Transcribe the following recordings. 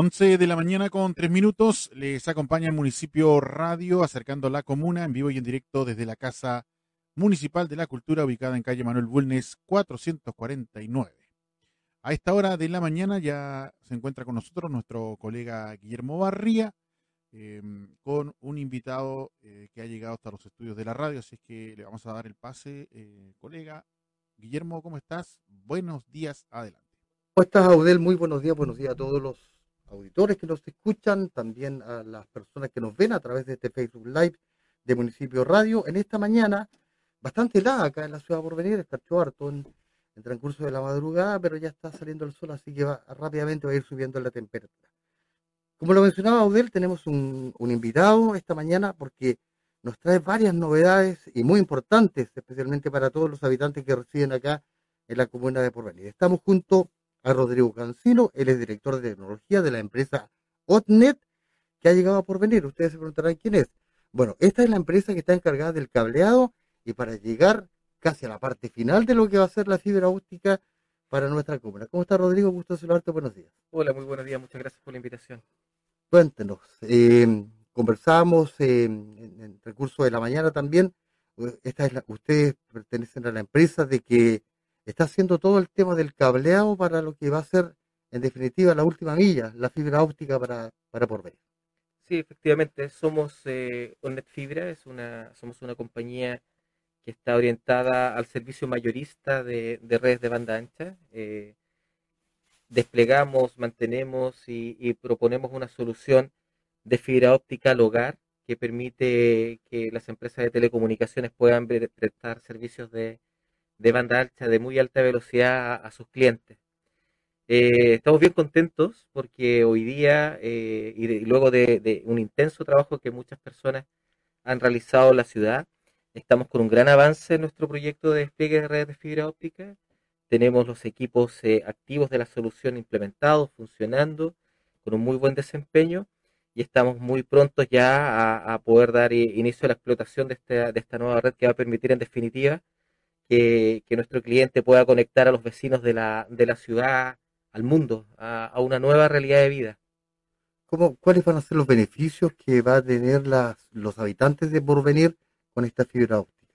11 de la mañana con 3 minutos. Les acompaña el municipio Radio acercando la comuna en vivo y en directo desde la Casa Municipal de la Cultura ubicada en calle Manuel Bulnes 449. A esta hora de la mañana ya se encuentra con nosotros nuestro colega Guillermo Barría em, con un invitado eh, que ha llegado hasta los estudios de la radio, así es que le vamos a dar el pase. Eh, colega Guillermo, ¿cómo estás? Buenos días, adelante. ¿Cómo estás, Audel? Muy buenos días, buenos días a todos los auditores que nos escuchan, también a las personas que nos ven a través de este Facebook Live de Municipio Radio. En esta mañana, bastante helada acá en la ciudad por venir, escarchó harto en el transcurso de la madrugada, pero ya está saliendo el sol, así que va, rápidamente va a ir subiendo la temperatura. Como lo mencionaba Audel, tenemos un, un invitado esta mañana porque nos trae varias novedades y muy importantes, especialmente para todos los habitantes que residen acá en la comuna de Porvenir. Estamos junto a Rodrigo Cancino, él es director de tecnología de la empresa Otnet, que ha llegado a porvenir. Ustedes se preguntarán quién es. Bueno, esta es la empresa que está encargada del cableado y para llegar casi a la parte final de lo que va a ser la fibra óptica para nuestra comuna. ¿Cómo está Rodrigo? Gusto saludarte, buenos días. Hola, muy buenos días, muchas gracias por la invitación. Cuéntenos, eh, conversamos eh, en el recurso de la mañana también, esta es la, ustedes pertenecen a la empresa de que está haciendo todo el tema del cableado para lo que va a ser, en definitiva, la última milla, la fibra óptica para, para Porvenir. Sí, efectivamente, somos eh, Fibra, es una, somos una compañía que está orientada al servicio mayorista de, redes de banda ancha. Eh, desplegamos, mantenemos y, proponemos una solución de fibra óptica al hogar que permite que las empresas de telecomunicaciones puedan prestar servicios de, de banda alta de muy alta velocidad a, sus clientes. Eh, estamos bien contentos porque hoy día, eh, y, luego de, un intenso trabajo que muchas personas han realizado en la ciudad, estamos con un gran avance en nuestro proyecto de despliegue de redes de fibra óptica. Tenemos los equipos eh, activos de la solución implementados, funcionando, con un muy buen desempeño y estamos muy prontos ya a, poder dar inicio a la explotación de esta nueva red que va a permitir en definitiva que, nuestro cliente pueda conectar a los vecinos de la, de la ciudad, al mundo, a, una nueva realidad de vida. ¿Cómo, ¿Cuáles van a ser los beneficios que va a tener las, los habitantes de Porvenir con esta fibra óptica?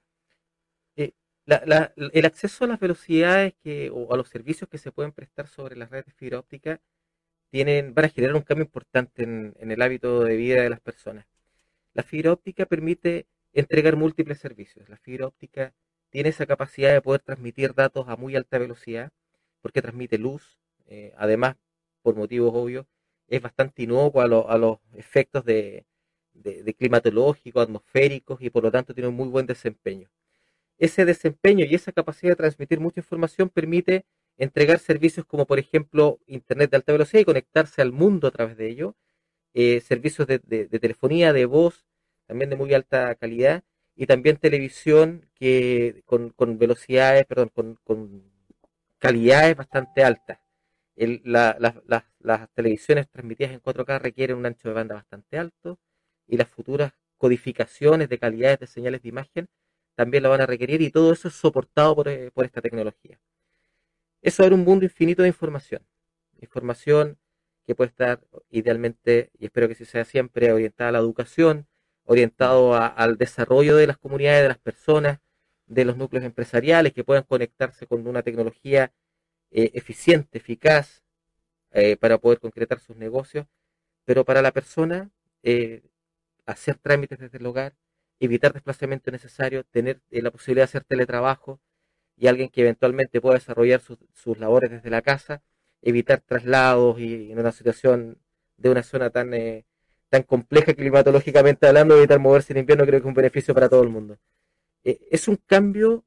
Eh, el acceso a las velocidades que, o a los servicios que se pueden prestar sobre las redes de fibra óptica tienen, van a generar un cambio importante en, en el hábito de vida de las personas. La fibra óptica permite entregar múltiples servicios. La fibra óptica tiene esa capacidad de poder transmitir datos a muy alta velocidad, porque transmite luz, eh, además, por motivos obvios, es bastante inocuo a, los efectos de, climatológicos, atmosféricos, y por lo tanto tiene un muy buen desempeño. Ese desempeño y esa capacidad de transmitir mucha información permite entregar servicios como, por ejemplo, Internet de alta velocidad y conectarse al mundo a través de ello, eh, servicios de telefonía, de voz, también de muy alta calidad, y también televisión que con, velocidades, perdón, con, calidades bastante altas. las televisiones transmitidas en 4K requieren un ancho de banda bastante alto y las futuras codificaciones de calidades de señales de imagen también lo van a requerir y todo eso es soportado por, eh, por esta tecnología. Eso era un mundo infinito de información. Información que puede estar idealmente, y espero que sí sea siempre, orientada a la educación, orientado al desarrollo de las comunidades, de las personas, de los núcleos empresariales que puedan conectarse con una tecnología eh, eficiente, eficaz, eh, para poder concretar sus negocios, pero para la persona eh, hacer trámites desde el hogar, evitar desplazamiento necesario, tener la posibilidad de hacer teletrabajo y alguien que eventualmente pueda desarrollar sus, sus labores desde la casa, evitar traslados y en una situación de una zona tan tan compleja climatológicamente hablando, evitar moverse en invierno creo que es un beneficio para todo el mundo. Eh, es un cambio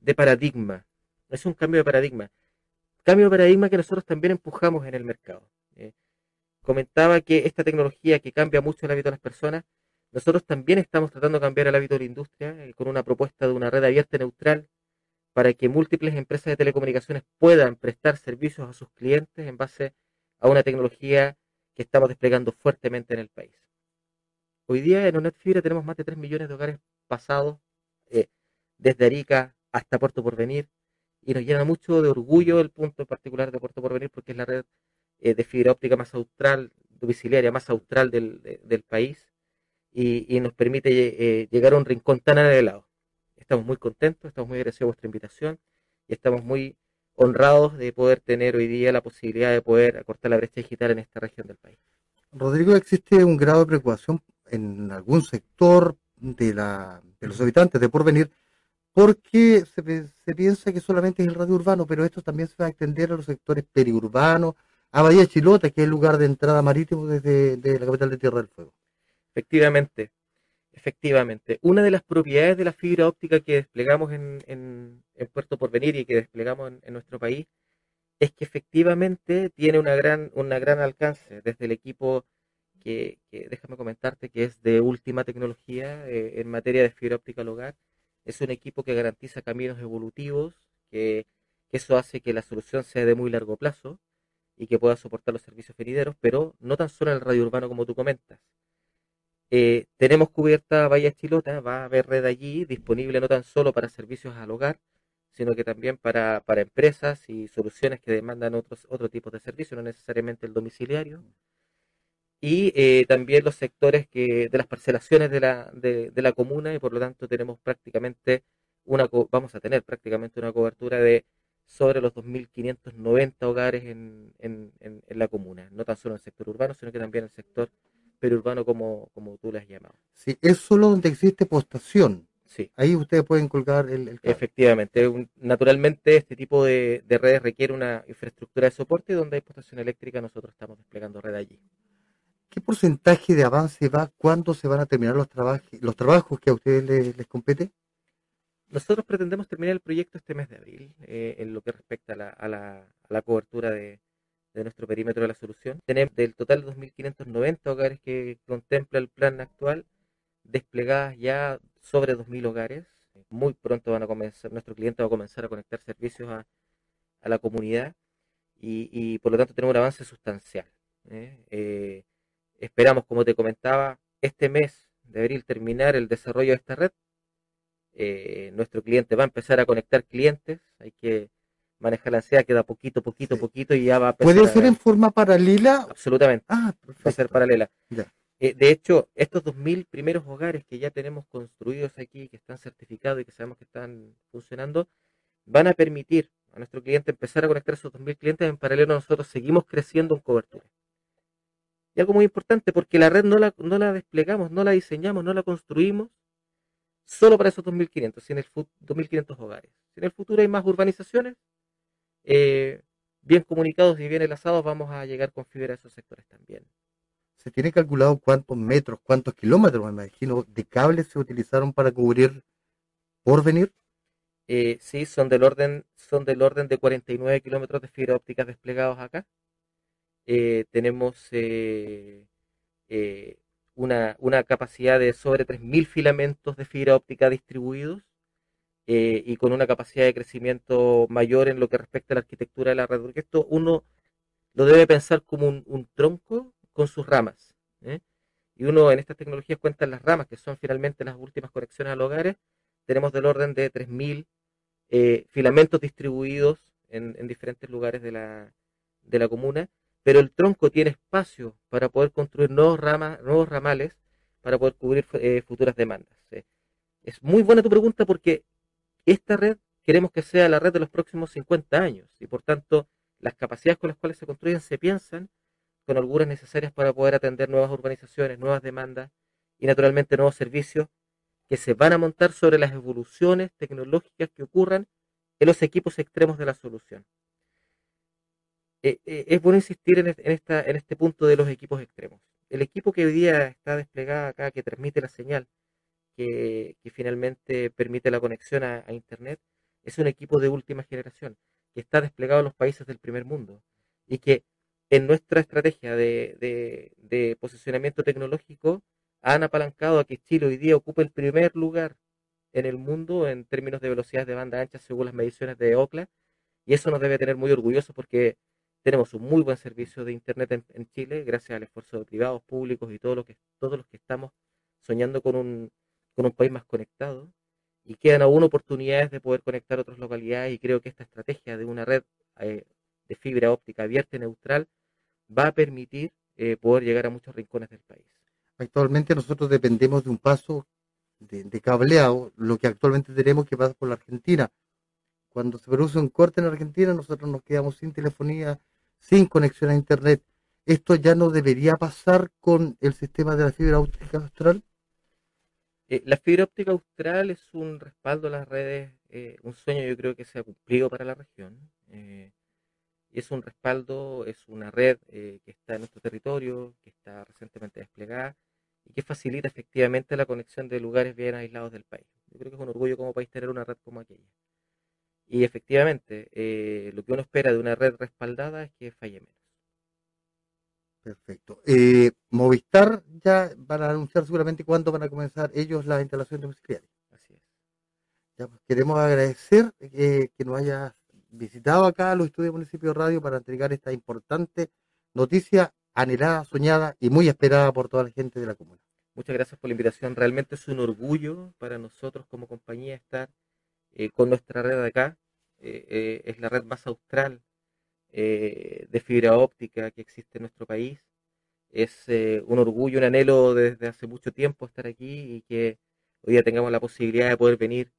de paradigma, es un cambio de paradigma. Cambio de paradigma que nosotros también empujamos en el mercado. Eh, comentaba que esta tecnología que cambia mucho el hábito de las personas, nosotros también estamos tratando de cambiar el hábito de la industria eh, con una propuesta de una red abierta y neutral para que múltiples empresas de telecomunicaciones puedan prestar servicios a sus clientes en base a una tecnología que estamos desplegando fuertemente en el país. Hoy día en UNET Fibra tenemos más de 3 millones de hogares pasados, eh, desde Arica hasta Puerto Porvenir, y nos llena mucho de orgullo el punto en particular de Puerto Porvenir porque es la red eh, de fibra óptica más austral, domiciliaria más austral del, del país y, nos permite eh, llegar a un rincón tan anhelado. Estamos muy contentos, estamos muy agradecidos a vuestra invitación y estamos muy honrados de poder tener hoy día la posibilidad de poder acortar la brecha digital en esta región del país. Rodrigo, ¿existe un grado de preocupación en algún sector de, la, de los habitantes de Porvenir? Porque se, se, piensa que solamente es el radio urbano, pero esto también se va a extender a los sectores periurbanos, a Bahía Chilota, que es el lugar de entrada marítimo desde la capital de Tierra del Fuego. Efectivamente, efectivamente. Una de las propiedades de la fibra óptica que desplegamos en, en, Puerto Porvenir y que desplegamos en, nuestro país es que efectivamente tiene una gran, una gran alcance desde el equipo que, déjame comentarte que es de última tecnología eh, en materia de fibra óptica al hogar. Es un equipo que garantiza caminos evolutivos, que, que eso hace que la solución sea de muy largo plazo y que pueda soportar los servicios venideros, pero no tan solo en el radio urbano como tú comentas. Eh, tenemos cubierta Bahía Chilota, va a haber red allí disponible no tan solo para servicios al hogar, sino que también para, para empresas y soluciones que demandan otros otro tipos de servicios, no necesariamente el domiciliario. Y eh, también los sectores que, de las parcelaciones de la, de, la comuna y por lo tanto tenemos prácticamente una, vamos a tener prácticamente una cobertura de sobre los 2.590 hogares en, en, en, la comuna, no tan solo en el sector urbano, sino que también en el sector periurbano como, como tú le has llamado. Sí, es solo donde existe postación. Sí. Ahí ustedes pueden colgar el, Efectivamente, naturalmente este tipo de, redes requiere una infraestructura de soporte y donde hay postación eléctrica nosotros estamos desplegando red allí. ¿Qué porcentaje de avance va? ¿Cuándo se van a terminar los, trabajos los trabajos que a ustedes les, les compete? Nosotros pretendemos terminar el proyecto este mes de abril eh, en lo que respecta a la, a la, a la cobertura de, de nuestro perímetro de la solución. Tenemos del total de 2.590 hogares que contempla el plan actual, desplegadas ya sobre 2.000 hogares. Muy pronto van a comenzar, nuestro cliente va a comenzar a conectar servicios a, la comunidad y, por lo tanto tenemos un avance sustancial. ¿eh? Eh, esperamos, como te comentaba, este mes de abril terminar el desarrollo de esta red. Eh, nuestro cliente va a empezar a conectar clientes, hay que manejar la ansiedad, queda poquito, poquito, poquito y ya va a ¿Puede ser en forma paralela? Absolutamente. Ah, Puede ser paralela. Eh, de hecho, estos 2.000 primeros hogares que ya tenemos construidos aquí, que están certificados y que sabemos que están funcionando, van a permitir a nuestro cliente empezar a conectar esos 2.000 clientes. En paralelo, nosotros seguimos creciendo en cobertura. Y algo muy importante, porque la red no la, no la desplegamos, no la diseñamos, no la construimos solo para esos 2.500, sino el 2.500 hogares. Si en el futuro hay más urbanizaciones, eh, bien comunicados y bien enlazados, vamos a llegar con fibra a esos sectores también. ¿Se tiene calculado cuántos metros, cuántos kilómetros, me imagino, de cables se utilizaron para cubrir por venir? Eh, sí, son del orden, son del orden de 49 kilómetros de fibra óptica desplegados acá. Eh, tenemos una, una, capacidad de sobre 3.000 filamentos de fibra óptica distribuidos eh, y con una capacidad de crecimiento mayor en lo que respecta a la arquitectura de la red, porque esto uno lo debe pensar como un, tronco con sus ramas. ¿eh? Y uno en estas tecnologías cuenta las ramas, que son finalmente las últimas conexiones a los hogares. Tenemos del orden de 3.000 eh, filamentos distribuidos en, diferentes lugares de la, de la comuna, pero el tronco tiene espacio para poder construir nuevos, ramas, nuevos ramales para poder cubrir futuras demandas. Es muy buena tu pregunta porque esta red queremos que sea la red de los próximos 50 años y por tanto las capacidades con las cuales se construyen se piensan con holguras necesarias para poder atender nuevas urbanizaciones, nuevas demandas y naturalmente nuevos servicios que se van a montar sobre las evoluciones tecnológicas que ocurran en los equipos extremos de la solución. Eh, eh, es bueno insistir en, en este punto de los equipos extremos. El equipo que hoy día está desplegado acá, que transmite la señal, que, finalmente permite la conexión a, Internet, es un equipo de última generación que está desplegado en los países del primer mundo y que en nuestra estrategia de, posicionamiento tecnológico han apalancado a que Chile hoy día ocupe el primer lugar en el mundo en términos de velocidades de banda ancha según las mediciones de OCLA y eso nos debe tener muy orgullosos porque tenemos un muy buen servicio de Internet en, Chile gracias al esfuerzo de privados, públicos y todos los que, todos los que estamos soñando con un, con un país más conectado y quedan aún oportunidades de poder conectar otras localidades y creo que esta estrategia de una red eh, de fibra óptica abierta y neutral va a permitir eh, poder llegar a muchos rincones del país. Actualmente nosotros dependemos de un paso de, de cableado, lo que actualmente tenemos que pasa por la Argentina. Cuando se produce un corte en Argentina, nosotros nos quedamos sin telefonía, sin conexión a Internet. ¿Esto ya no debería pasar con el sistema de la fibra óptica austral? Eh, la fibra óptica austral es un respaldo a las redes, eh, un sueño yo creo que se ha cumplido para la región. Eh, es un respaldo, es una red que está en nuestro territorio, que está recientemente desplegada y que facilita efectivamente la conexión de lugares bien aislados del país. Yo creo que es un orgullo como país tener una red como aquella. Y efectivamente, lo que uno espera de una red respaldada es que falle menos. Perfecto. Eh, Movistar ya van a anunciar seguramente cuándo van a comenzar ellos la instalación domiciliaria. Así es. Ya, pues, queremos agradecer eh, que nos hayas visitado acá a los estudios de Municipio Radio para entregar esta importante noticia anhelada, soñada y muy esperada por toda la gente de la comuna. Muchas gracias por la invitación. Realmente es un orgullo para nosotros como compañía estar eh, con nuestra red acá. es la red más austral eh, de fibra óptica que existe en nuestro país. Es eh, un orgullo, un anhelo desde hace mucho tiempo estar aquí y que hoy día tengamos la posibilidad de poder venir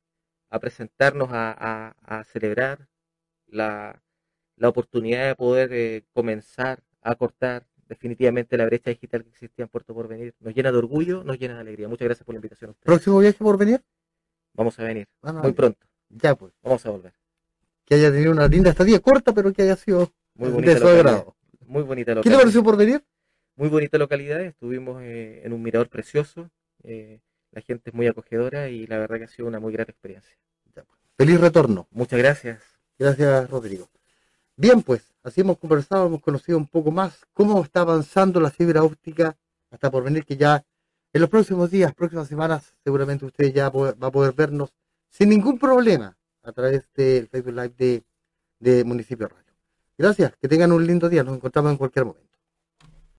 a presentarnos, a, celebrar la, oportunidad de poder eh, comenzar a cortar definitivamente la brecha digital que existía en Puerto Porvenir. Nos llena de orgullo, nos llena de alegría. Muchas gracias por la invitación. ¿Próximo viaje por venir? Vamos a venir, muy pronto. Ya pues. Vamos a volver que haya tenido una linda estadía corta, pero que haya sido muy bonita de su agrado. Muy bonita localidad. ¿Qué le pareció por venir? Muy bonita localidad, estuvimos eh, en un mirador precioso, eh, la gente es muy acogedora y la verdad que ha sido una muy grata experiencia. Pues. Feliz retorno. Muchas gracias. Gracias, Rodrigo. Bien, pues, así hemos conversado, hemos conocido un poco más cómo está avanzando la fibra óptica hasta por venir que ya en los próximos días, próximas semanas, seguramente usted ya va a poder vernos sin ningún problema a través del Facebook Live de, de Municipio Radio. Gracias, que tengan un lindo día, nos encontramos en cualquier momento.